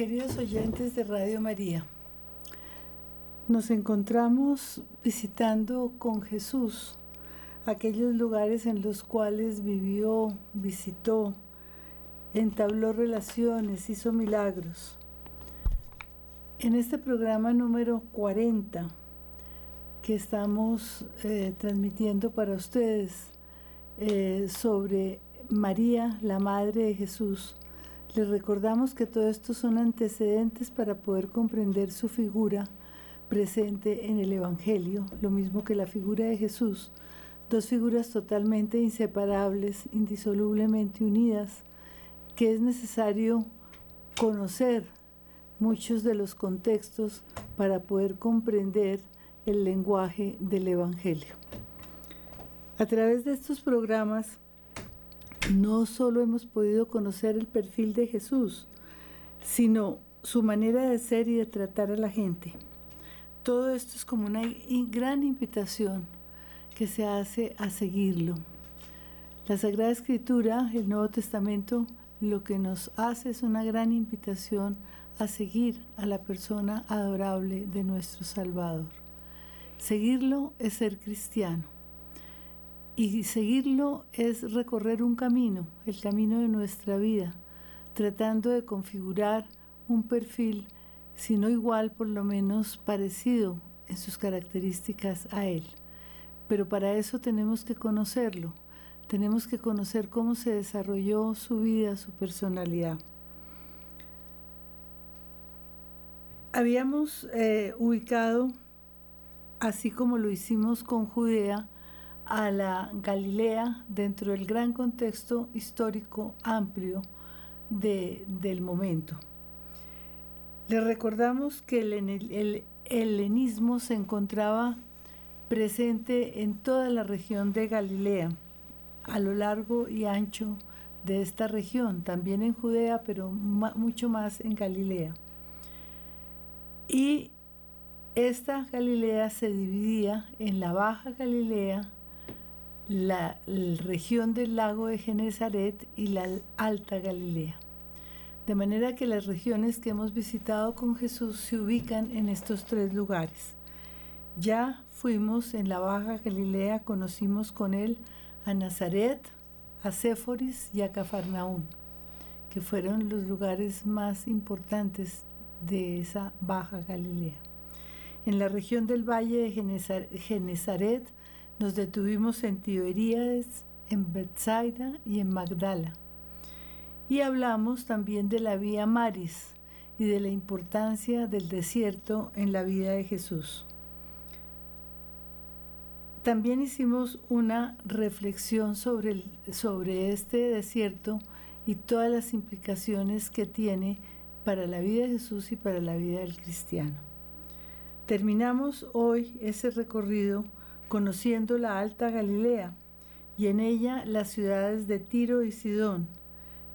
Queridos oyentes de Radio María, nos encontramos visitando con Jesús aquellos lugares en los cuales vivió, visitó, entabló relaciones, hizo milagros. En este programa número 40 que estamos eh, transmitiendo para ustedes eh, sobre María, la Madre de Jesús, les recordamos que todo esto son antecedentes para poder comprender su figura presente en el Evangelio, lo mismo que la figura de Jesús, dos figuras totalmente inseparables, indisolublemente unidas, que es necesario conocer muchos de los contextos para poder comprender el lenguaje del Evangelio. A través de estos programas no solo hemos podido conocer el perfil de Jesús, sino su manera de ser y de tratar a la gente. Todo esto es como una gran invitación que se hace a seguirlo. La Sagrada Escritura, el Nuevo Testamento, lo que nos hace es una gran invitación a seguir a la persona adorable de nuestro Salvador. Seguirlo es ser cristiano. Y seguirlo es recorrer un camino, el camino de nuestra vida, tratando de configurar un perfil, si no igual, por lo menos parecido en sus características a Él. Pero para eso tenemos que conocerlo, tenemos que conocer cómo se desarrolló su vida, su personalidad. Habíamos eh, ubicado, así como lo hicimos con Judea, a la Galilea dentro del gran contexto histórico amplio del momento. Le recordamos que el, el helenismo se encontraba presente en toda la región de Galilea, a lo largo y ancho de esta región, también en Judea, pero mucho más en Galilea. Y esta Galilea se dividía en la Baja Galilea, la, región del lago de Genezaret y la Alta Galilea. De manera que las regiones que hemos visitado con Jesús se ubican en estos tres lugares. Ya fuimos en la Baja Galilea, conocimos con él a Nazaret, a Séforis y a Cafarnaún, que fueron los lugares más importantes de esa Baja Galilea. En la región del Valle de Genezaret nos detuvimos en Tiberíades, en Bethsaida y en Magdala. Y hablamos también de la vía Maris y de la importancia del desierto en la vida de Jesús. También hicimos una reflexión sobre, sobre este desierto y todas las implicaciones que tiene para la vida de Jesús y para la vida del cristiano. Terminamos hoy ese recorrido conociendo la Alta Galilea y en ella las ciudades de Tiro y Sidón.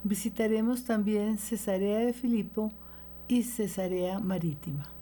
Visitaremos también Cesarea de Filipo y Cesarea Marítima.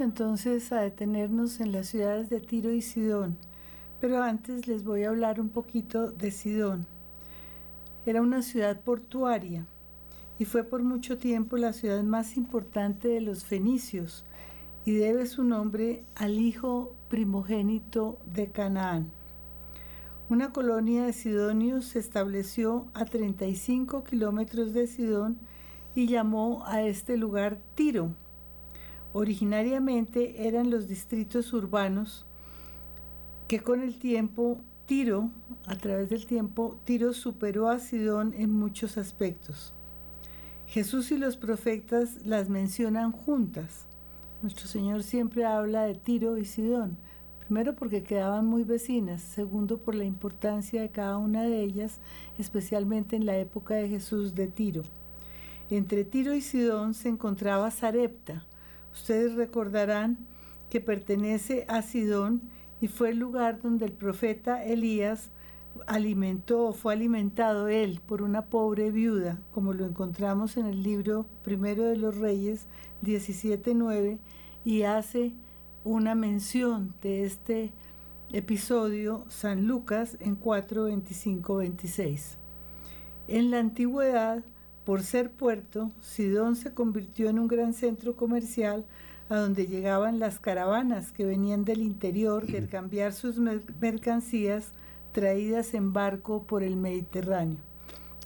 Entonces a detenernos en las ciudades de Tiro y Sidón, pero antes les voy a hablar un poquito de Sidón. Era una ciudad portuaria y fue por mucho tiempo la ciudad más importante de los fenicios y debe su nombre al hijo primogénito de Canaán. Una colonia de sidonios se estableció a 35 kilómetros de Sidón y llamó a este lugar Tiro. Originariamente eran los distritos urbanos que con el tiempo Tiro, a través del tiempo, Tiro superó a Sidón en muchos aspectos. Jesús y los profetas las mencionan juntas. Nuestro Señor siempre habla de Tiro y Sidón, primero porque quedaban muy vecinas, segundo por la importancia de cada una de ellas, especialmente en la época de Jesús de Tiro. Entre Tiro y Sidón se encontraba Sarepta. Ustedes recordarán que pertenece a Sidón y fue el lugar donde el profeta Elías alimentó, fue alimentado él por una pobre viuda, como lo encontramos en el libro Primero de los Reyes 17.9, y hace una mención de este episodio San Lucas en 4, 26. En la antigüedad, por ser puerto, Sidón se convirtió en un gran centro comercial a donde llegaban las caravanas que venían del interior de cambiar sus mercancías traídas en barco por el Mediterráneo.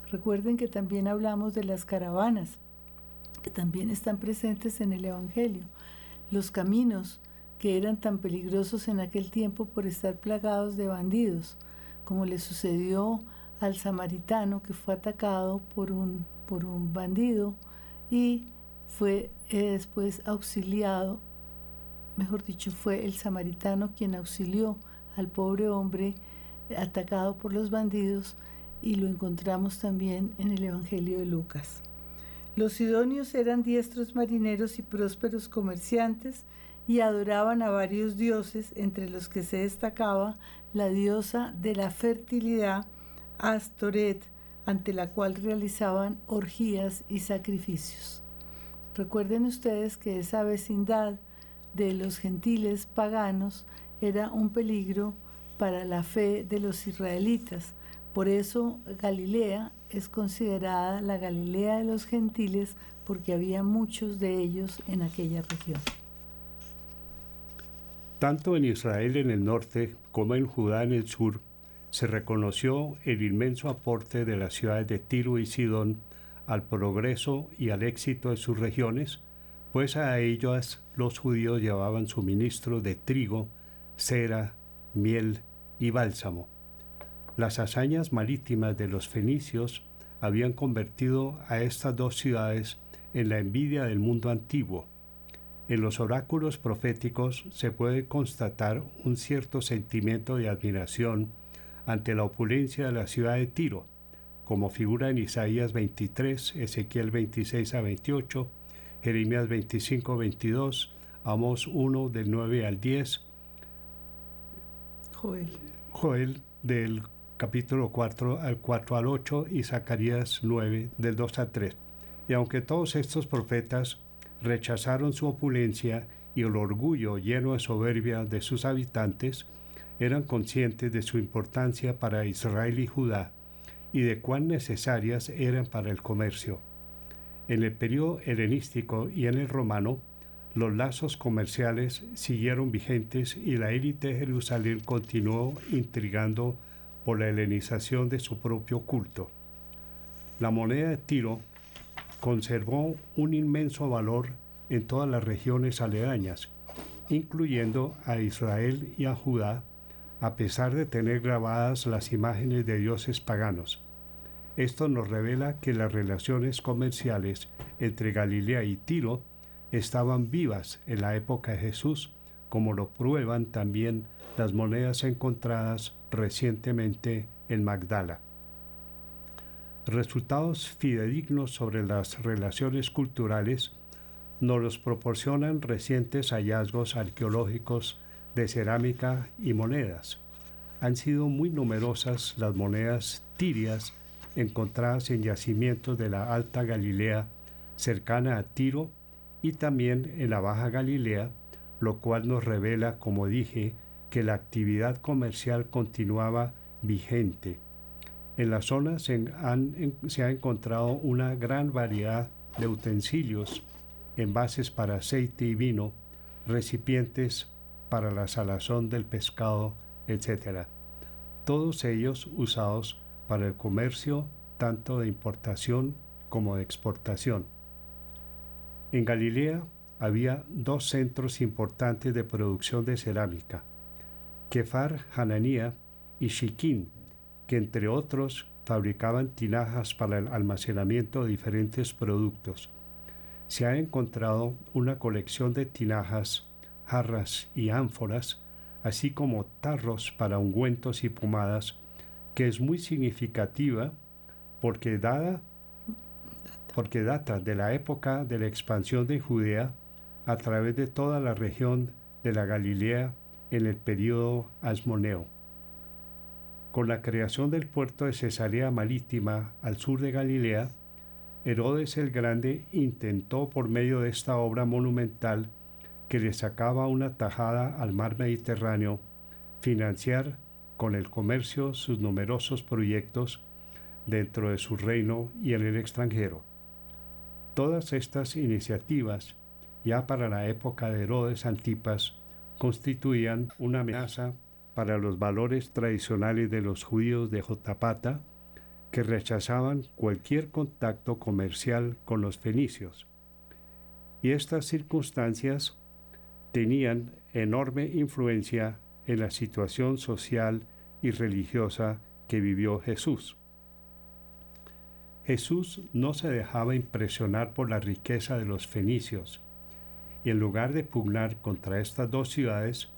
Recuerden que también hablamos de las caravanas, que también están presentes en el Evangelio. Los caminos que eran tan peligrosos en aquel tiempo por estar plagados de bandidos, como le sucedió al samaritano que fue atacado por un, por un bandido y fue eh, después auxiliado, mejor dicho, fue el samaritano quien auxilió al pobre hombre atacado por los bandidos y lo encontramos también en el Evangelio de Lucas. Los sidonios eran diestros marineros y prósperos comerciantes y adoraban a varios dioses, entre los que se destacaba la diosa de la fertilidad, Astoret, ante la cual realizaban orgías y sacrificios. Recuerden ustedes que esa vecindad de los gentiles paganos era un peligro para la fe de los israelitas. Por eso Galilea es considerada la Galilea de los gentiles porque había muchos de ellos en aquella región. Tanto en Israel en el norte como en Judá en el sur se reconoció el inmenso aporte de las ciudades de Tiro y Sidón al progreso y al éxito de sus regiones, pues a ellas los judíos llevaban suministro de trigo, cera, miel y bálsamo. Las hazañas marítimas de los fenicios habían convertido a estas dos ciudades en la envidia del mundo antiguo. En los oráculos proféticos se puede constatar un cierto sentimiento de admiración ante la opulencia de la ciudad de Tiro, como figura en Isaías 23, Ezequiel 26 a 28, Jeremías 25, 22, Amos 1 del 9 al 10, Joel. Joel del capítulo 4 al 4 al 8 y Zacarías 9 del 2 al 3. Y aunque todos estos profetas rechazaron su opulencia y el orgullo lleno de soberbia de sus habitantes, eran conscientes de su importancia para Israel y Judá y de cuán necesarias eran para el comercio. En el periodo helenístico y en el romano, los lazos comerciales siguieron vigentes y la élite de Jerusalén continuó intrigando por la helenización de su propio culto. La moneda de Tiro conservó un inmenso valor en todas las regiones aledañas, incluyendo a Israel y a Judá, a pesar de tener grabadas las imágenes de dioses paganos. Esto nos revela que las relaciones comerciales entre Galilea y Tiro estaban vivas en la época de Jesús, como lo prueban también las monedas encontradas recientemente en Magdala. Resultados fidedignos sobre las relaciones culturales nos los proporcionan recientes hallazgos arqueológicos de cerámica y monedas. Han sido muy numerosas las monedas tirias encontradas en yacimientos de la Alta Galilea cercana a Tiro y también en la Baja Galilea, lo cual nos revela, como dije, que la actividad comercial continuaba vigente. En la zona se, se ha encontrado una gran variedad de utensilios, envases para aceite y vino, recipientes para la salazón del pescado, etc. Todos ellos usados para el comercio tanto de importación como de exportación. En Galilea había dos centros importantes de producción de cerámica, Kefar Hananía y Shikin, que entre otros fabricaban tinajas para el almacenamiento de diferentes productos. Se ha encontrado una colección de tinajas, jarras y ánforas, así como tarros para ungüentos y pomadas, que es muy significativa porque porque data de la época de la expansión de Judea a través de toda la región de la Galilea en el período asmoneo. Con la creación del puerto de Cesarea Marítima al sur de Galilea, Herodes el Grande intentó por medio de esta obra monumental que le sacaba una tajada al mar Mediterráneo, financiar con el comercio sus numerosos proyectos dentro de su reino y en el extranjero. Todas estas iniciativas, ya para la época de Herodes Antipas, constituían una amenaza para los valores tradicionales de los judíos de Jotapata, que rechazaban cualquier contacto comercial con los fenicios. Y estas circunstancias tenían enorme influencia en la situación social y religiosa que vivió Jesús. Jesús no se dejaba impresionar por la riqueza de los fenicios, y en lugar de pugnar contra estas dos ciudades,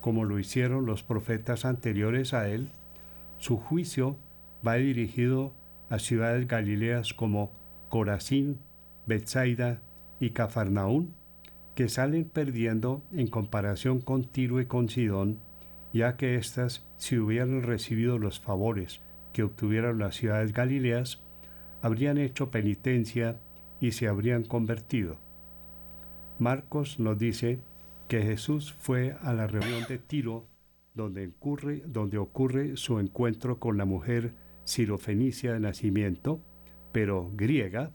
como lo hicieron los profetas anteriores a él, su juicio va dirigido a ciudades galileas como Corazín, Bethsaida y Cafarnaún, que salen perdiendo en comparación con Tiro y con Sidón, ya que éstas, si hubieran recibido los favores que obtuvieron las ciudades galileas, habrían hecho penitencia y se habrían convertido. Marcos nos dice que Jesús fue a la reunión de Tiro, donde ocurre, donde ocurre su encuentro con la mujer sirofenicia de nacimiento, pero griega,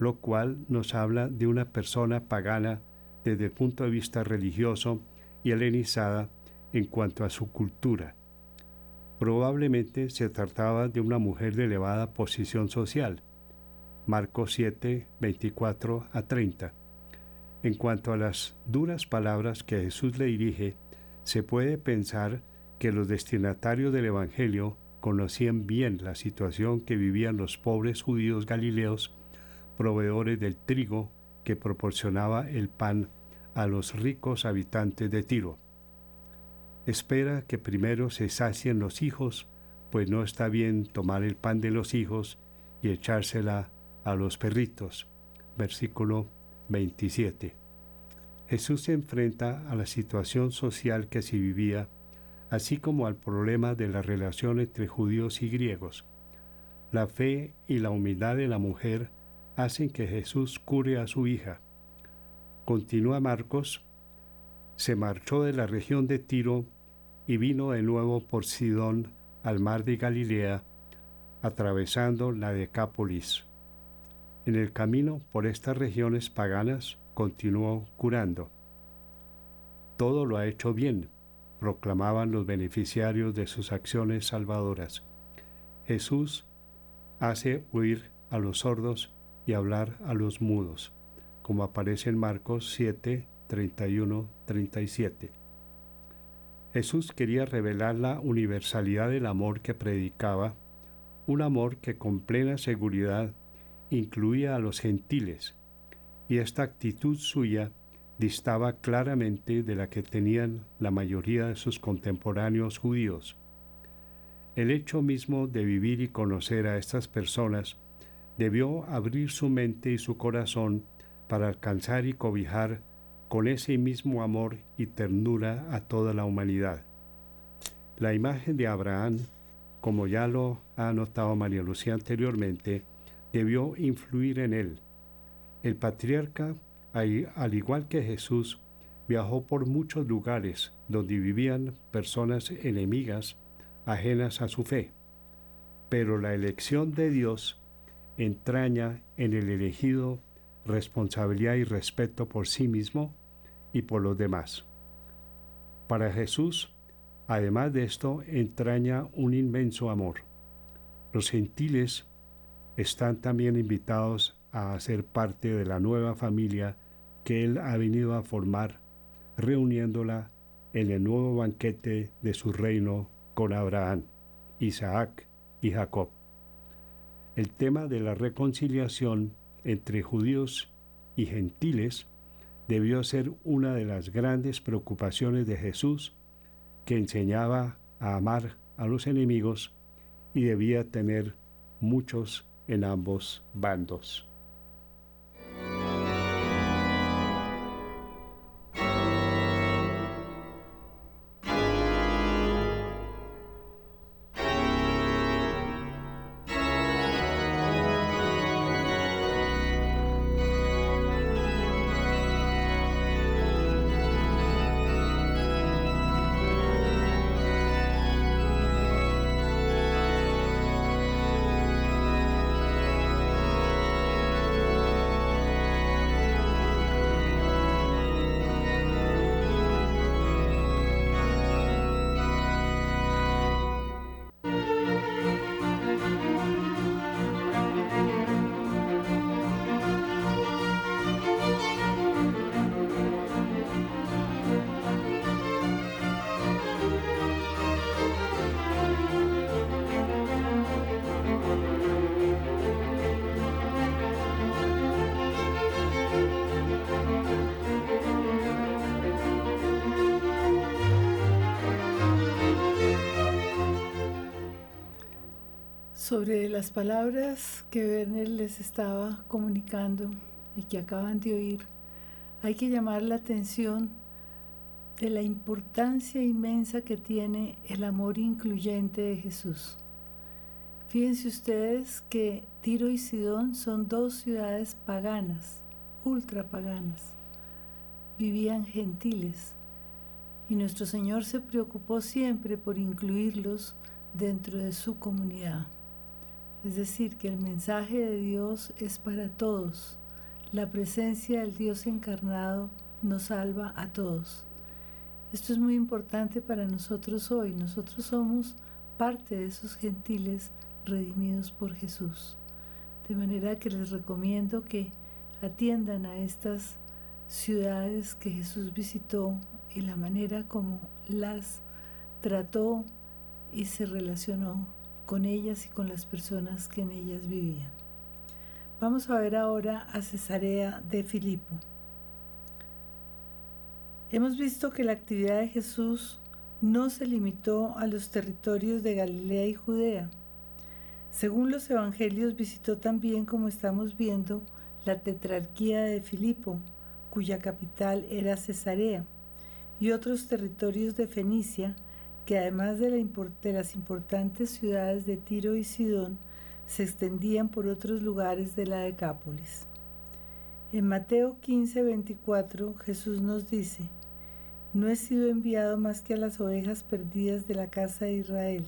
lo cual nos habla de una persona pagana desde el punto de vista religioso y helenizada en cuanto a su cultura. Probablemente se trataba de una mujer de elevada posición social. Marcos 7, 24 a 30. En cuanto a las duras palabras que Jesús le dirige, se puede pensar que los destinatarios del Evangelio conocían bien la situación que vivían los pobres judíos galileos, proveedores del trigo que proporcionaba el pan a los ricos habitantes de Tiro. Espera que primero se sacien los hijos, pues no está bien tomar el pan de los hijos y echársela a los perritos. Versículo 27. Jesús se enfrenta a la situación social que se vivía, así como al problema de la relación entre judíos y griegos. La fe y la humildad de la mujer hacen que Jesús cure a su hija. Continúa Marcos, se marchó de la región de Tiro y vino de nuevo por Sidón al mar de Galilea, atravesando la Decápolis. En el camino por estas regiones paganas continuó curando. Todo lo ha hecho bien, proclamaban los beneficiarios de sus acciones salvadoras. Jesús hace huir a los sordos y hablar a los mudos, como aparece en Marcos 7, 31, 37. Jesús quería revelar la universalidad del amor que predicaba, un amor que con plena seguridad incluía a los gentiles, y esta actitud suya distaba claramente de la que tenían la mayoría de sus contemporáneos judíos. El hecho mismo de vivir y conocer a estas personas debió abrir su mente y su corazón para alcanzar y cobijar con ese mismo amor y ternura a toda la humanidad. La imagen de Abraham, como ya lo ha anotado María Lucía anteriormente, debió influir en él. El patriarca, al igual que Jesús, viajó por muchos lugares donde vivían personas enemigas, ajenas a su fe. pero la elección de Dios entraña en el elegido responsabilidad y respeto por sí mismo y por los demás. Para Jesús, además de esto, entraña un inmenso amor. Los gentiles están también invitados a ser parte de la nueva familia que Él ha venido a formar, reuniéndola en el nuevo banquete de su reino con Abraham, Isaac y Jacob. El tema de la reconciliación entre judíos y gentiles debió ser una de las grandes preocupaciones de Jesús, que enseñaba a amar a los enemigos y debía tener muchos en ambos bandos. Sobre las palabras que Werner les estaba comunicando y que acaban de oír, hay que llamar la atención de la importancia inmensa que tiene el amor incluyente de Jesús. Fíjense ustedes que Tiro y Sidón son dos ciudades paganas, ultra paganas. Vivían gentiles y nuestro Señor se preocupó siempre por incluirlos dentro de su comunidad. Es decir, que el mensaje de Dios es para todos. La presencia del Dios encarnado nos salva a todos. Esto es muy importante para nosotros hoy. Nosotros somos parte de esos gentiles redimidos por Jesús. De manera que les recomiendo que atiendan a estas ciudades que Jesús visitó y la manera como las trató y se relacionó con ellas y con las personas que en ellas vivían. Vamos a ver ahora a Cesarea de Filipo. Hemos visto que la actividad de Jesús no se limitó a los territorios de Galilea y Judea. Según los evangelios visitó también, como estamos viendo, la tetrarquía de Filipo, cuya capital era Cesarea, y otros territorios de Fenicia, que además de, las importantes ciudades de Tiro y Sidón, se extendían por otros lugares de la Decápolis. En Mateo 15, 24 Jesús nos dice, No he sido enviado más que a las ovejas perdidas de la casa de Israel.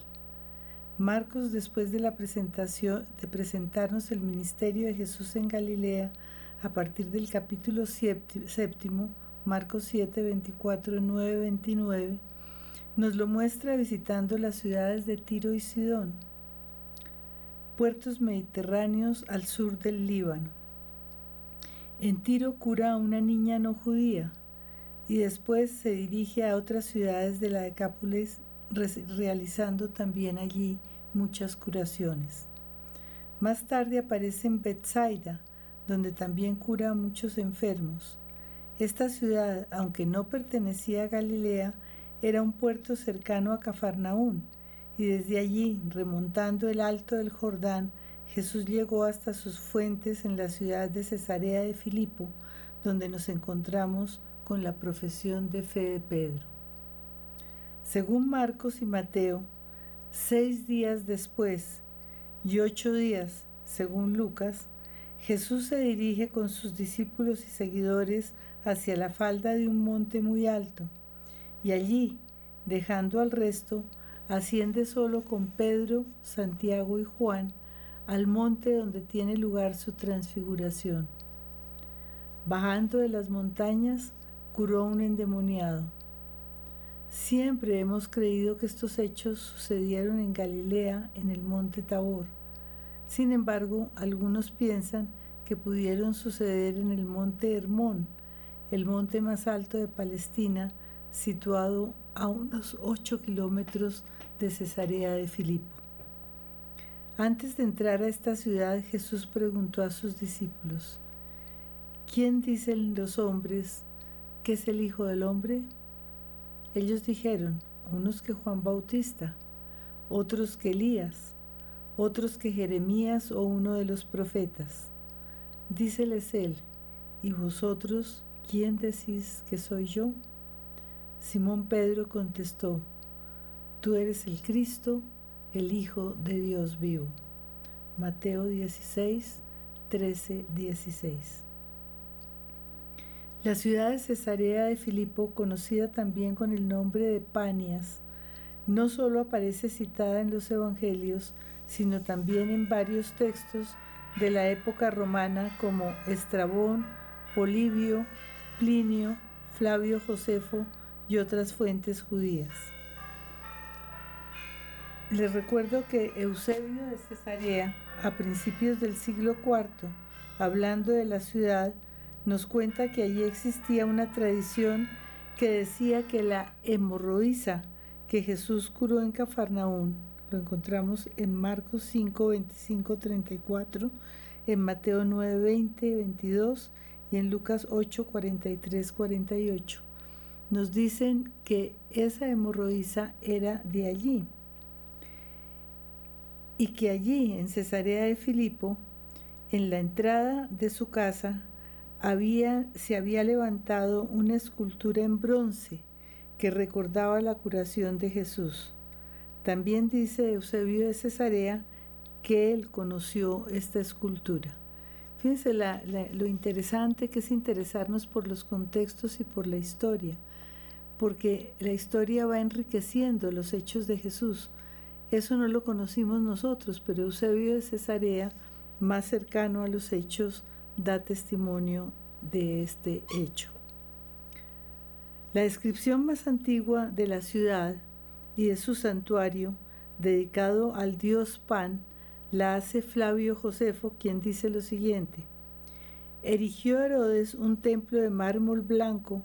Marcos, después de la presentación, de presentarnos el ministerio de Jesús en Galilea, a partir del capítulo séptimo, Marcos 7, 24, 9, 29, nos lo muestra visitando las ciudades de Tiro y Sidón, puertos mediterráneos al sur del Líbano. En Tiro cura a una niña no judía y después se dirige a otras ciudades de la Decápolis realizando también allí muchas curaciones. Más tarde aparece en Bethsaida, donde también cura a muchos enfermos. Esta ciudad, aunque no pertenecía a Galilea, era un puerto cercano a Cafarnaún, y desde allí, remontando el alto del Jordán, Jesús llegó hasta sus fuentes en la ciudad de Cesarea de Filipo, donde nos encontramos con la profesión de fe de Pedro. Según Marcos y Mateo, seis días después y ocho días, según Lucas, Jesús se dirige con sus discípulos y seguidores hacia la falda de un monte muy alto y allí, dejando al resto, asciende solo con Pedro, Santiago y Juan al monte donde tiene lugar su transfiguración. Bajando de las montañas, curó un endemoniado. Siempre hemos creído que estos hechos sucedieron en Galilea, en el monte Tabor. Sin embargo, algunos piensan que pudieron suceder en el monte Hermón, el monte más alto de Palestina, situado a unos 8 kilómetros de Cesarea de Filipo. Antes de entrar a esta ciudad, Jesús preguntó a sus discípulos, ¿quién dicen los hombres que es el Hijo del Hombre? Ellos dijeron, unos que Juan Bautista, otros que Elías, otros que Jeremías o uno de los profetas. Díceles él, ¿y vosotros quién decís que soy yo? Simón Pedro contestó, Tú eres el Cristo, el Hijo de Dios vivo. Mateo 16, 13, 16. La ciudad de Cesarea de Filipo, conocida también con el nombre de Panias, no solo aparece citada en los Evangelios, sino también en varios textos de la época romana como Estrabón, Polibio, Plinio, Flavio Josefo, y otras fuentes judías. Les recuerdo que Eusebio de Cesarea, a principios del siglo IV, hablando de la ciudad, nos cuenta que allí existía una tradición que decía que la hemorroísa que Jesús curó en Cafarnaún, lo encontramos en Marcos 5, 25, 34, en Mateo 9, 20, 22 y en Lucas 8, 43, 48 nos dicen que esa hemorroísa era de allí y que allí en Cesarea de Filipo, en la entrada de su casa, había, se había levantado una escultura en bronce que recordaba la curación de Jesús. También dice Eusebio de Cesarea que él conoció esta escultura. Fíjense lo interesante que es interesarnos por los contextos y por la historia porque la historia va enriqueciendo los hechos de Jesús. Eso no lo conocimos nosotros, pero Eusebio de Cesarea, más cercano a los hechos, da testimonio de este hecho. La descripción más antigua de la ciudad y de su santuario, dedicado al dios Pan, la hace Flavio Josefo, quien dice lo siguiente. Erigió Herodes un templo de mármol blanco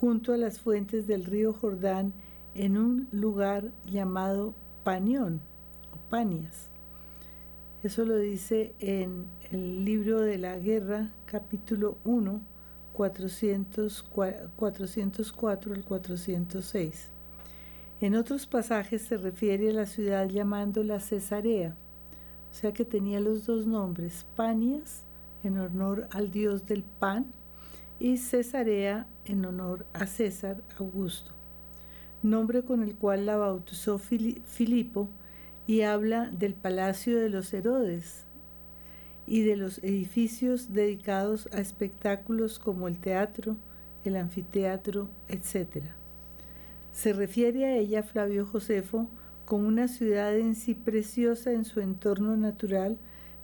junto a las fuentes del río Jordán en un lugar llamado Panión o Panias. Eso lo dice en el libro de la guerra, capítulo 1, 404 al 406. En otros pasajes se refiere a la ciudad llamándola Cesarea, o sea que tenía los dos nombres, Panias, en honor al dios del pan, y Cesarea en honor a César Augusto, nombre con el cual la bautizó Filipo y habla del palacio de los Herodes y de los edificios dedicados a espectáculos como el teatro, el anfiteatro, etc. Se refiere a ella Flavio Josefo como una ciudad en sí preciosa en su entorno natural,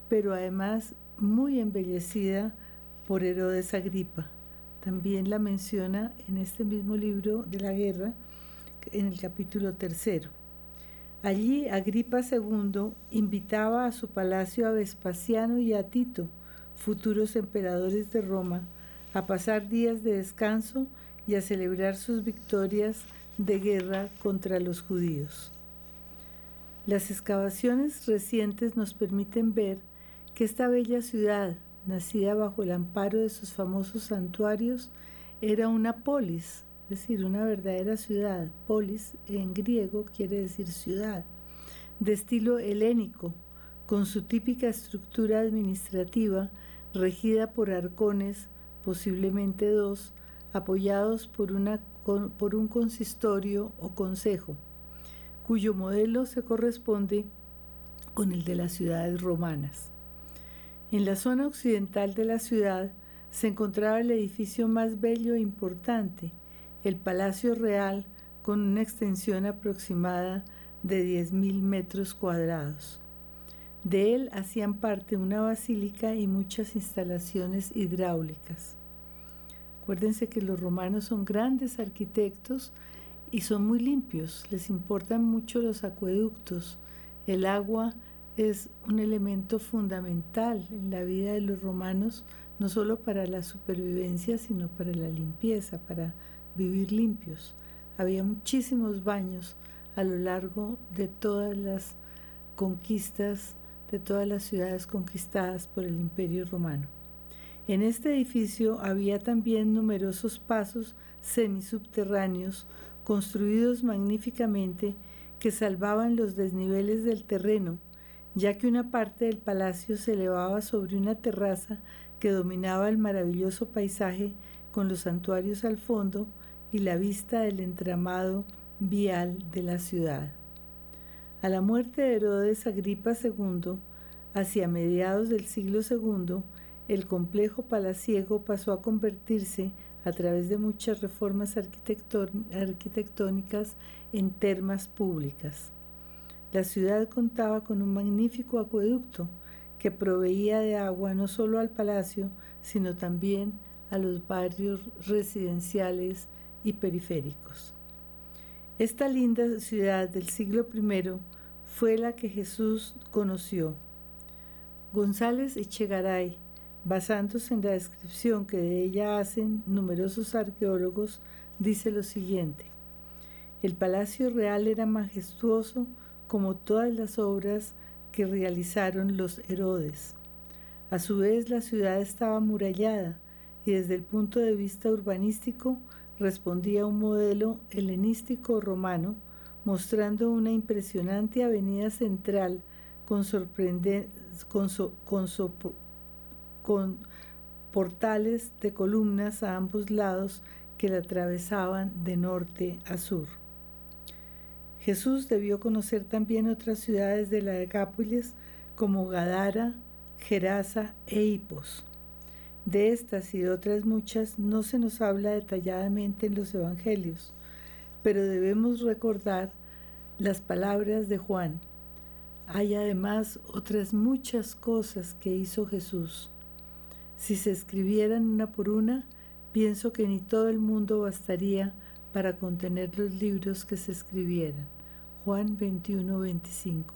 pero además muy embellecida por Herodes Agripa. También la menciona en este mismo libro de la guerra, en el capítulo tercero. Allí Agripa II invitaba a su palacio a Vespasiano y a Tito, futuros emperadores de Roma, a pasar días de descanso y a celebrar sus victorias de guerra contra los judíos. Las excavaciones recientes nos permiten ver que esta bella ciudad, nacida bajo el amparo de sus famosos santuarios, era una polis, es decir, una verdadera ciudad. Polis en griego quiere decir ciudad, de estilo helénico, con su típica estructura administrativa regida por arcones, posiblemente dos, apoyados por, por un consistorio o consejo, cuyo modelo se corresponde con el de las ciudades romanas. En la zona occidental de la ciudad se encontraba el edificio más bello e importante, el Palacio Real, con una extensión aproximada de 10.000 metros cuadrados. De él hacían parte una basílica y muchas instalaciones hidráulicas. Acuérdense que los romanos son grandes arquitectos y son muy limpios, les importan mucho los acueductos. El agua es un elemento fundamental en la vida de los romanos, no solo para la supervivencia, sino para la limpieza, para vivir limpios. Había muchísimos baños a lo largo de todas las conquistas, de todas las ciudades conquistadas por el imperio romano. En este edificio había también numerosos pasos semisubterráneos construidos magníficamente que salvaban los desniveles del terreno, ya que una parte del palacio se elevaba sobre una terraza que dominaba el maravilloso paisaje con los santuarios al fondo y la vista del entramado vial de la ciudad. A la muerte de Herodes Agripa II, hacia mediados del siglo II, el complejo palaciego pasó a convertirse, a través de muchas reformas arquitectónicas, en termas públicas. La ciudad contaba con un magnífico acueducto que proveía de agua no solo al palacio, sino también a los barrios residenciales y periféricos. Esta linda ciudad del siglo I fue la que Jesús conoció. González Echegaray, basándose en la descripción que de ella hacen numerosos arqueólogos, dice lo siguiente. El palacio real era majestuoso como todas las obras que realizaron los Herodes. A su vez la ciudad estaba amurallada y desde el punto de vista urbanístico respondía a un modelo helenístico romano, mostrando una impresionante avenida central con, con, con portales de columnas a ambos lados que la atravesaban de norte a sur. Jesús debió conocer también otras ciudades de la Decápolis como Gadara, Gerasa e Hipos. De estas y de otras muchas no se nos habla detalladamente en los Evangelios, pero debemos recordar las palabras de Juan. Hay además otras muchas cosas que hizo Jesús. Si se escribieran una por una, pienso que ni todo el mundo bastaría para contener los libros que se escribieran. Juan 21, 25.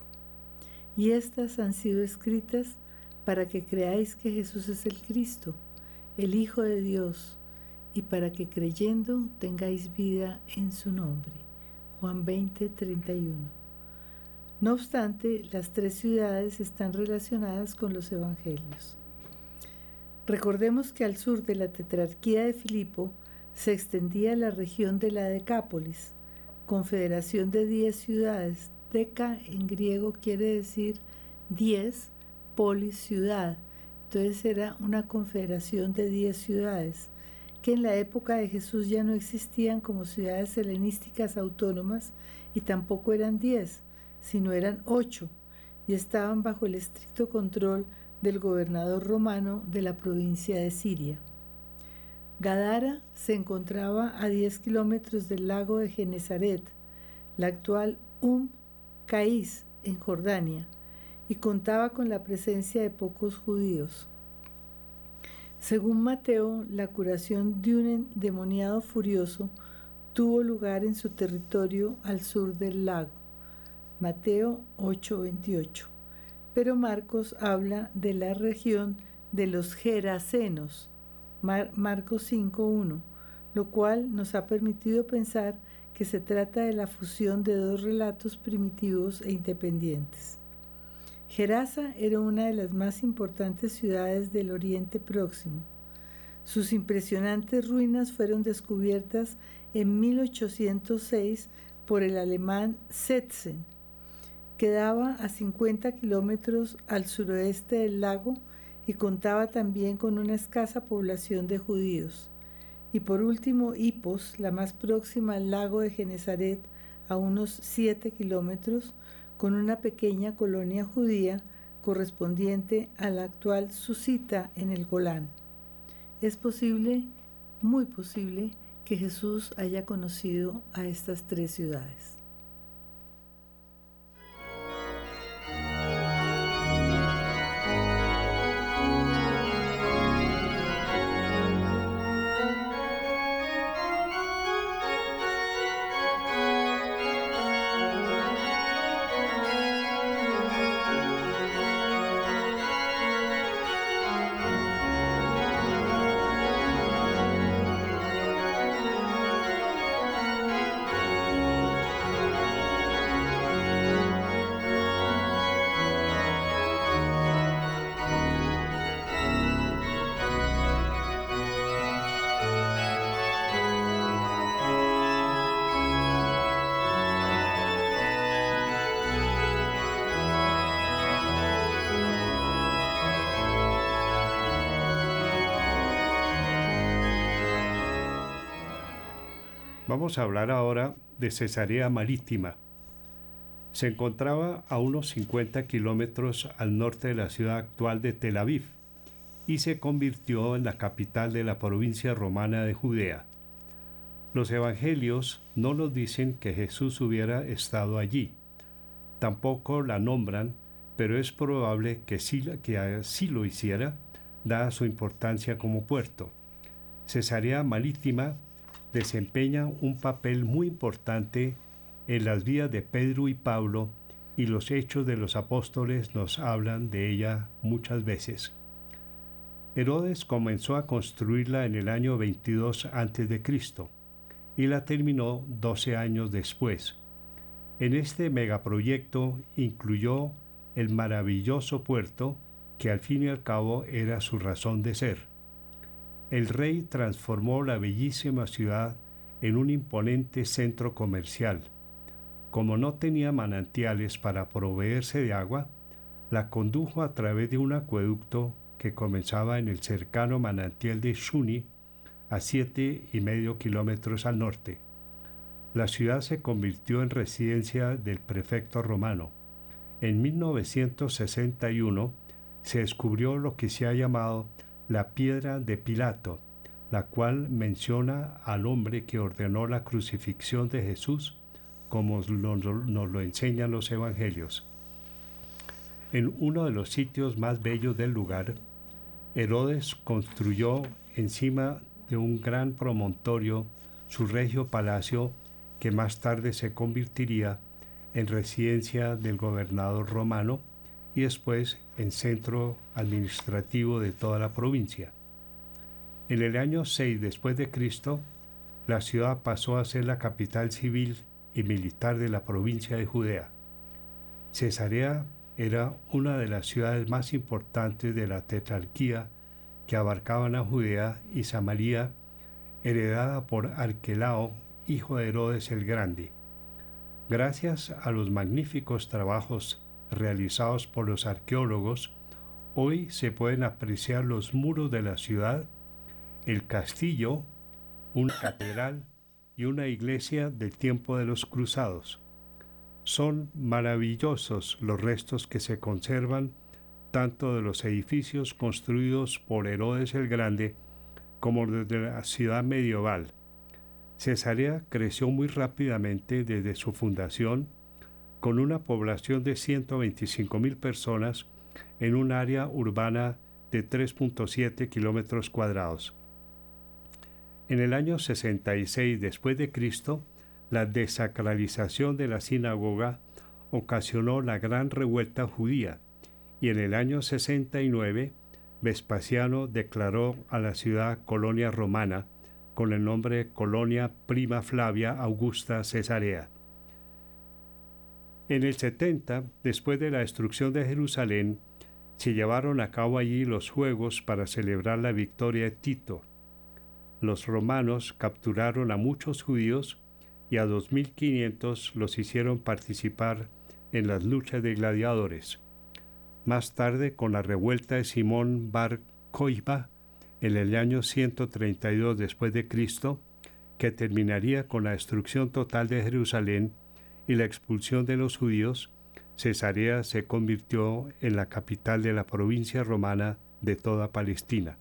Y estas han sido escritas para que creáis que Jesús es el Cristo, el Hijo de Dios, y para que creyendo tengáis vida en su nombre. Juan 20, 31. No obstante, las tres ciudades están relacionadas con los evangelios. Recordemos que al sur de la tetrarquía de Filipo se extendía la región de la Decápolis, confederación de diez ciudades. Deca en griego quiere decir diez polis ciudad. Entonces era una confederación de 10 ciudades, que en la época de Jesús ya no existían como ciudades helenísticas autónomas y tampoco eran 10, sino eran 8 y estaban bajo el estricto control del gobernador romano de la provincia de Siria. Gadara se encontraba a 10 kilómetros del lago de Genezaret, la actual Um Caís, en Jordania y contaba con la presencia de pocos judíos. Según Mateo, la curación de un endemoniado furioso tuvo lugar en su territorio al sur del lago. Mateo 8:28. Pero Marcos habla de la región de los Gerasenos, Marcos 5:1, lo cual nos ha permitido pensar que se trata de la fusión de dos relatos primitivos e independientes. Gerasa era una de las más importantes ciudades del Oriente Próximo. Sus impresionantes ruinas fueron descubiertas en 1806 por el alemán Setzen. Quedaba a 50 kilómetros al suroeste del lago y contaba también con una escasa población de judíos. Y por último, Hipos, la más próxima al lago de Genezaret, a unos 7 kilómetros, con una pequeña colonia judía correspondiente a la actual Susita en el Golán. Es posible, muy posible, que Jesús haya conocido a estas tres ciudades. Vamos a hablar ahora de Cesarea Marítima. Se encontraba a unos 50 kilómetros al norte de la ciudad actual de Tel Aviv y se convirtió en la capital de la provincia romana de Judea. Los evangelios no nos dicen que Jesús hubiera estado allí, tampoco la nombran, pero es probable que sí, que así lo hiciera, dada su importancia como puerto. Cesarea Marítima desempeña un papel muy importante en las vidas de Pedro y Pablo y los hechos de los apóstoles nos hablan de ella muchas veces. Herodes comenzó a construirla en el año 22 a.C. y la terminó 12 años después. En este megaproyecto incluyó el maravilloso puerto que al fin y al cabo era su razón de ser. El rey transformó la bellísima ciudad en un imponente centro comercial. Como no tenía manantiales para proveerse de agua, la condujo a través de un acueducto que comenzaba en el cercano manantial de Shuni, a siete y medio kilómetros al norte. La ciudad se convirtió en residencia del prefecto romano. En 1961 se descubrió lo que se ha llamado la piedra de Pilato, la cual menciona al hombre que ordenó la crucifixión de Jesús, como nos lo enseñan los evangelios. En uno de los sitios más bellos del lugar, Herodes construyó encima de un gran promontorio su regio palacio que más tarde se convertiría en residencia del gobernador romano y después en centro administrativo de toda la provincia. En el año 6 después de Cristo, la ciudad pasó a ser la capital civil y militar de la provincia de Judea. Cesarea era una de las ciudades más importantes de la tetrarquía que abarcaban a Judea y Samaria, heredada por Arquelao, hijo de Herodes el Grande. Gracias a los magníficos trabajos realizados por los arqueólogos, hoy se pueden apreciar los muros de la ciudad, el castillo, una catedral y una iglesia del tiempo de los cruzados. Son maravillosos los restos que se conservan tanto de los edificios construidos por Herodes el Grande como desde la ciudad medieval. Cesarea creció muy rápidamente desde su fundación, con una población de 125 mil personas en un área urbana de 3.7 kilómetros cuadrados. En el año 66 después de Cristo, la desacralización de la sinagoga ocasionó la gran revuelta judía y en el año 69 Vespasiano declaró a la ciudad colonia romana con el nombre Colonia Prima Flavia Augusta Cesarea. En el 70, después de la destrucción de Jerusalén, se llevaron a cabo allí los juegos para celebrar la victoria de Tito. Los romanos capturaron a muchos judíos y a 2.500 los hicieron participar en las luchas de gladiadores. Más tarde, con la revuelta de Simón Bar Koiba, en el año 132 después de Cristo, que terminaría con la destrucción total de Jerusalén y la expulsión de los judíos, Cesarea se convirtió en la capital de la provincia romana de toda Palestina.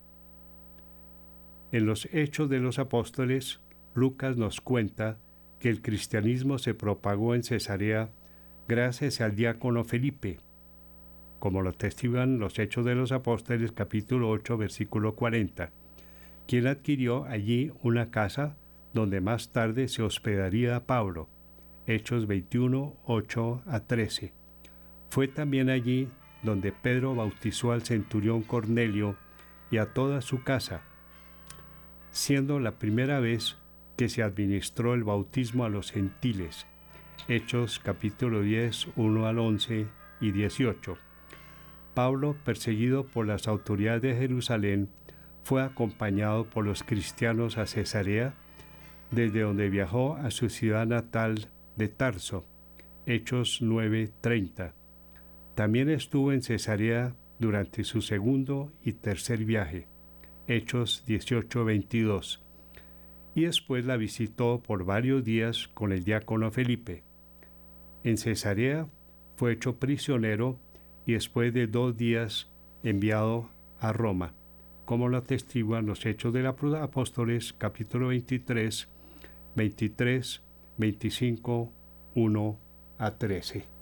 En los Hechos de los Apóstoles, Lucas nos cuenta que el cristianismo se propagó en Cesarea gracias al diácono Felipe, como lo testiguan los Hechos de los Apóstoles capítulo 8 versículo 40, quien adquirió allí una casa donde más tarde se hospedaría Pablo. Hechos 21, 8 a 13. Fue también allí donde Pedro bautizó al centurión Cornelio y a toda su casa, siendo la primera vez que se administró el bautismo a los gentiles. Hechos capítulo 10, 1 al 11 y 18. Pablo, perseguido por las autoridades de Jerusalén, fue acompañado por los cristianos a Cesarea, desde donde viajó a su ciudad natal de Tarso. Hechos 9:30. También estuvo en Cesarea durante su segundo y tercer viaje. Hechos 18:22 y después la visitó por varios días con el diácono Felipe. En Cesarea fue hecho prisionero y después de dos días enviado a Roma, como lo atestiguan los Hechos de los Apóstoles capítulo 23, 23, 25, 1 a 13.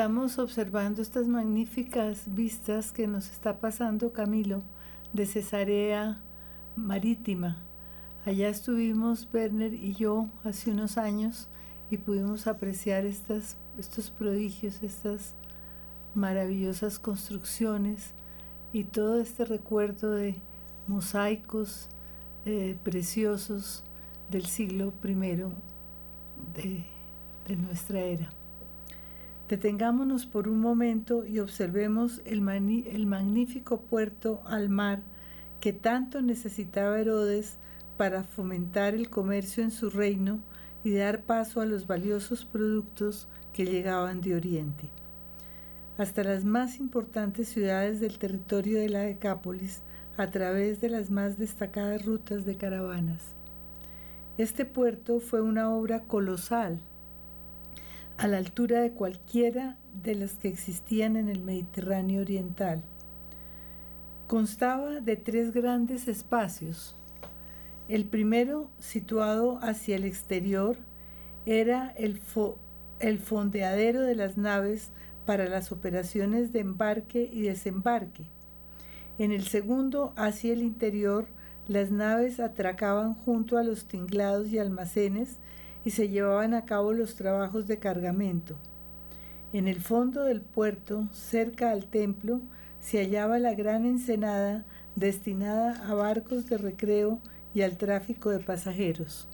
Estamos observando estas magníficas vistas que nos está pasando Camilo de Cesarea Marítima. Allá estuvimos Werner y yo hace unos años y pudimos apreciar estas, estos prodigios, estas maravillosas construcciones y todo este recuerdo de mosaicos eh, preciosos del siglo I de, de nuestra era. Detengámonos por un momento y observemos el, magnífico puerto al mar que tanto necesitaba Herodes para fomentar el comercio en su reino y dar paso a los valiosos productos que llegaban de Oriente. Hasta las más importantes ciudades del territorio de la Decápolis a través de las más destacadas rutas de caravanas. Este puerto fue una obra colosal a la altura de cualquiera de las que existían en el Mediterráneo oriental. Constaba de tres grandes espacios. El primero, situado hacia el exterior, era el, el fondeadero de las naves para las operaciones de embarque y desembarque. En el segundo, hacia el interior, las naves atracaban junto a los tinglados y almacenes y se llevaban a cabo los trabajos de cargamento. En el fondo del puerto, cerca al templo, se hallaba la gran ensenada destinada a barcos de recreo y al tráfico de pasajeros.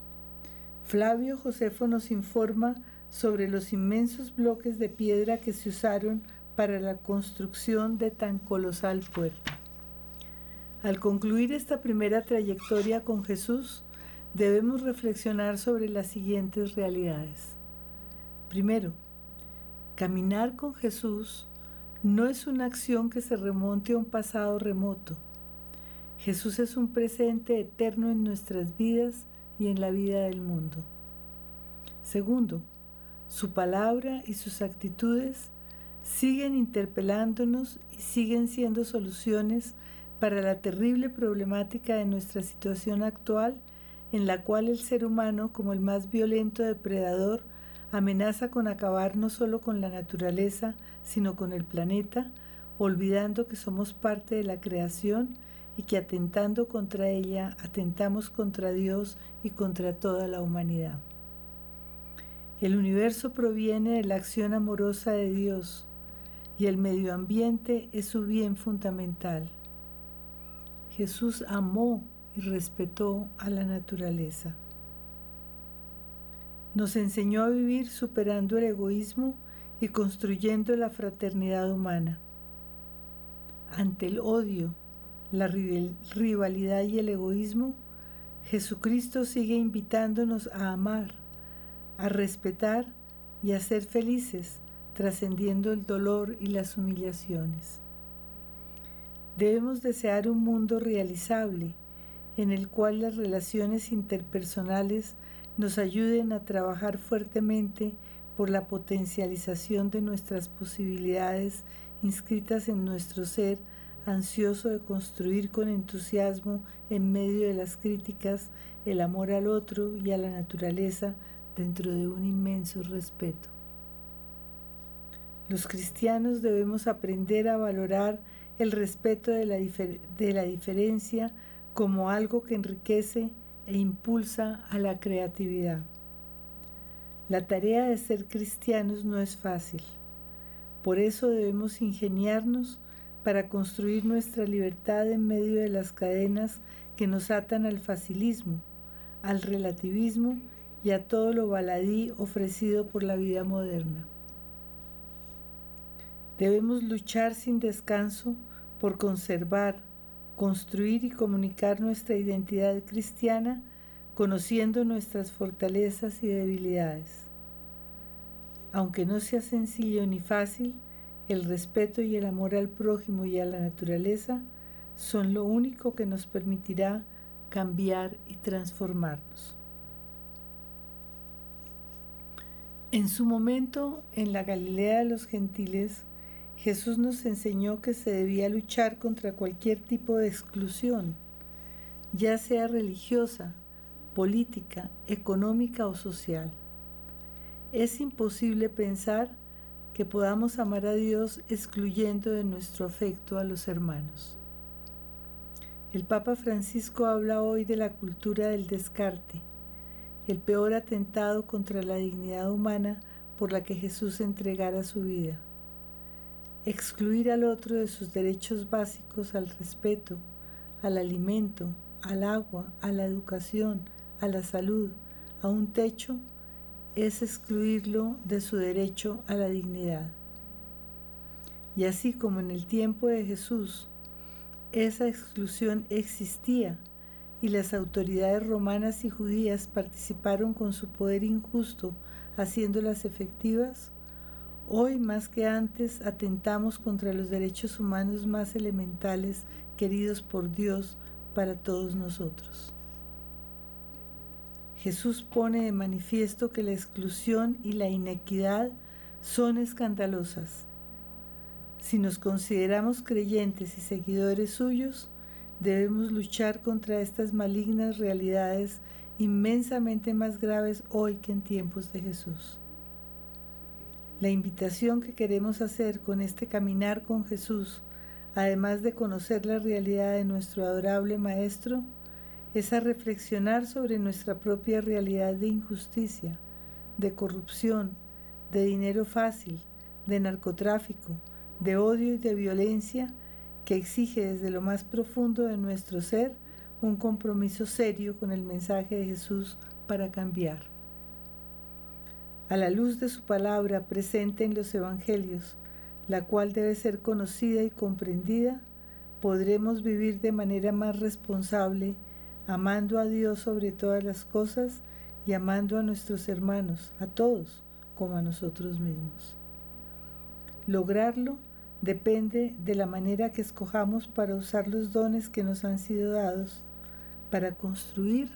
Flavio Josefo nos informa sobre los inmensos bloques de piedra que se usaron para la construcción de tan colosal puerto. Al concluir esta primera trayectoria con Jesús, debemos reflexionar sobre las siguientes realidades. Primero, caminar con Jesús no es una acción que se remonte a un pasado remoto. Jesús es un presente eterno en nuestras vidas y en la vida del mundo. Segundo, su palabra y sus actitudes siguen interpelándonos y siguen siendo soluciones para la terrible problemática de nuestra situación actual en la cual el ser humano, como el más violento depredador, amenaza con acabar no solo con la naturaleza, sino con el planeta, olvidando que somos parte de la creación y que atentando contra ella, atentamos contra Dios y contra toda la humanidad. El universo proviene de la acción amorosa de Dios y el medio ambiente es su bien fundamental. Jesús amó y respetó a la naturaleza. Nos enseñó a vivir superando el egoísmo y construyendo la fraternidad humana. Ante el odio, la rivalidad y el egoísmo, Jesucristo sigue invitándonos a amar, a respetar y a ser felices, trascendiendo el dolor y las humillaciones. Debemos desear un mundo realizable, en el cual las relaciones interpersonales nos ayuden a trabajar fuertemente por la potencialización de nuestras posibilidades inscritas en nuestro ser, ansioso de construir con entusiasmo en medio de las críticas el amor al otro y a la naturaleza dentro de un inmenso respeto. Los cristianos debemos aprender a valorar el respeto de la, de la diferencia como algo que enriquece e impulsa a la creatividad. La tarea de ser cristianos no es fácil. Por eso debemos ingeniarnos para construir nuestra libertad en medio de las cadenas que nos atan al facilismo, al relativismo y a todo lo baladí ofrecido por la vida moderna. Debemos luchar sin descanso por conservar, construir y comunicar nuestra identidad cristiana conociendo nuestras fortalezas y debilidades. Aunque no sea sencillo ni fácil, el respeto y el amor al prójimo y a la naturaleza son lo único que nos permitirá cambiar y transformarnos. En su momento, en la Galilea de los gentiles, Jesús nos enseñó que se debía luchar contra cualquier tipo de exclusión, ya sea religiosa, política, económica o social. Es imposible pensar que podamos amar a Dios excluyendo de nuestro afecto a los hermanos. El Papa Francisco habla hoy de la cultura del descarte, el peor atentado contra la dignidad humana por la que Jesús entregara su vida excluir al otro de sus derechos básicos al respeto, al alimento, al agua, a la educación, a la salud, a un techo, es excluirlo de su derecho a la dignidad. Y así como en el tiempo de Jesús, esa exclusión existía y las autoridades romanas y judías participaron con su poder injusto haciéndolas efectivas, Hoy más que antes atentamos contra los derechos humanos más elementales queridos por Dios para todos nosotros. Jesús pone de manifiesto que la exclusión y la inequidad son escandalosas. Si nos consideramos creyentes y seguidores suyos, debemos luchar contra estas malignas realidades inmensamente más graves hoy que en tiempos de Jesús. La invitación que queremos hacer con este caminar con Jesús, además de conocer la realidad de nuestro adorable Maestro, es a reflexionar sobre nuestra propia realidad de injusticia, de corrupción, de dinero fácil, de narcotráfico, de odio y de violencia que exige desde lo más profundo de nuestro ser un compromiso serio con el mensaje de Jesús para cambiar a la luz de su palabra presente en los Evangelios, la cual debe ser conocida y comprendida, podremos vivir de manera más responsable, amando a Dios sobre todas las cosas y amando a nuestros hermanos, a todos, como a nosotros mismos. Lograrlo depende de la manera que escojamos para usar los dones que nos han sido dados, para construir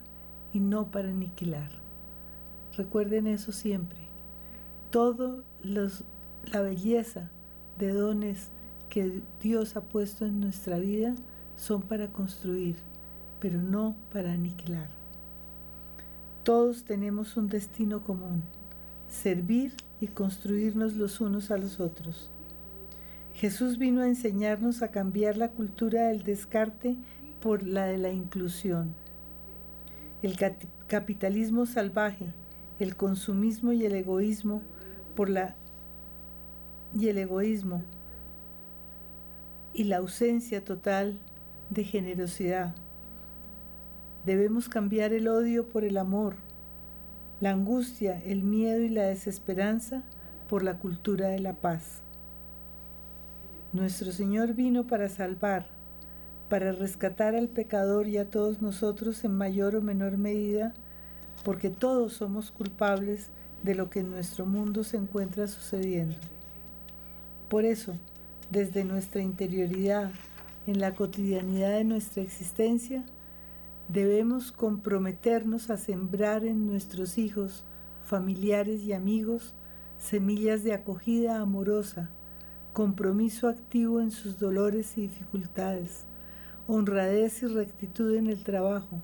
y no para aniquilar. Recuerden eso siempre. Todo la belleza de dones que Dios ha puesto en nuestra vida son para construir, pero no para aniquilar. Todos tenemos un destino común, servir y construirnos los unos a los otros. Jesús vino a enseñarnos a cambiar la cultura del descarte por la de la inclusión. El capitalismo salvaje el consumismo y el egoísmo por la y el egoísmo y la ausencia total de generosidad. Debemos cambiar el odio por el amor, la angustia, el miedo y la desesperanza por la cultura de la paz. Nuestro Señor vino para salvar, para rescatar al pecador y a todos nosotros en mayor o menor medida porque todos somos culpables de lo que en nuestro mundo se encuentra sucediendo. Por eso, desde nuestra interioridad, en la cotidianidad de nuestra existencia, Debemos comprometernos a sembrar en nuestros hijos, familiares y amigos semillas de acogida amorosa, compromiso activo en sus dolores y dificultades, honradez y rectitud en el trabajo,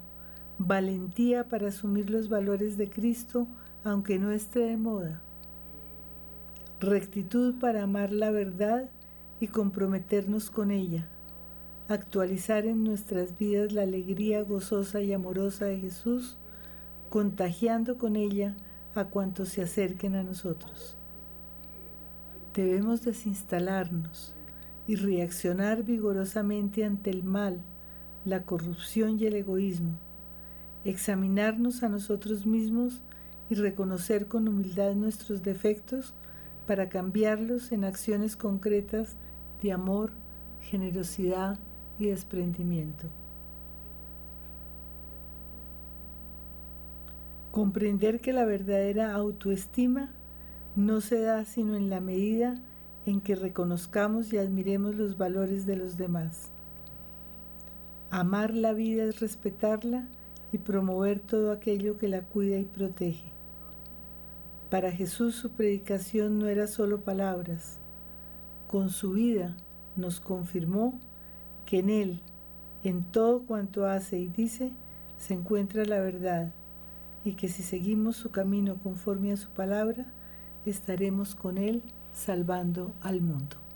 valentía para asumir los valores de Cristo aunque no esté de moda, rectitud para amar la verdad y comprometernos con ella, actualizar en nuestras vidas la alegría gozosa y amorosa de Jesús, contagiando con ella a cuantos se acerquen a nosotros. Debemos desinstalarnos y reaccionar vigorosamente ante el mal, la corrupción y el egoísmo, examinarnos a nosotros mismos y reconocer con humildad nuestros defectos para cambiarlos en acciones concretas de amor, generosidad y desprendimiento. Comprender que la verdadera autoestima no se da sino en la medida en que reconozcamos y admiremos los valores de los demás. Amar la vida es respetarla y promover todo aquello que la cuida y protege. Para Jesús su predicación no era solo palabras. Con su vida nos confirmó que en Él, en todo cuanto hace y dice, se encuentra la verdad y que si seguimos su camino conforme a su palabra, estaremos con Él salvando al mundo.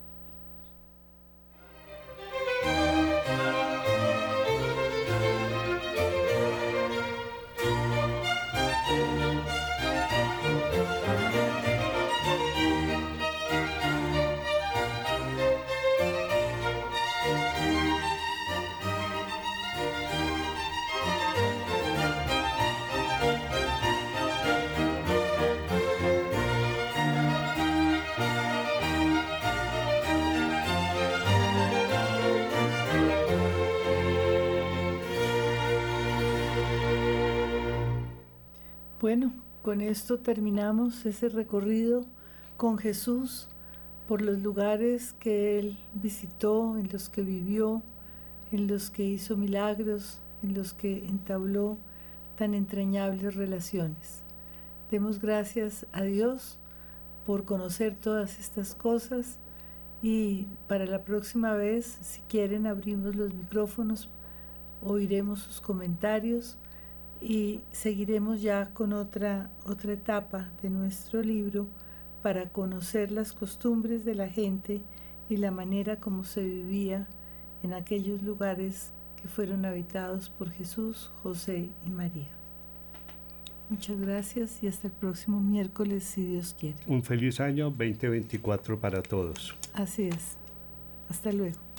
Con esto terminamos ese recorrido con Jesús por los lugares que Él visitó, en los que vivió, en los que hizo milagros, en los que entabló tan entrañables relaciones. Demos gracias a Dios por conocer todas estas cosas y para la próxima vez, si quieren, abrimos los micrófonos, oiremos sus comentarios y seguiremos ya con otra, otra etapa de nuestro libro para conocer las costumbres de la gente y la manera como se vivía en aquellos lugares que fueron habitados por Jesús, José y María. Muchas gracias y hasta el próximo miércoles si Dios quiere. Un feliz año 2024 para todos. Así es. Hasta luego.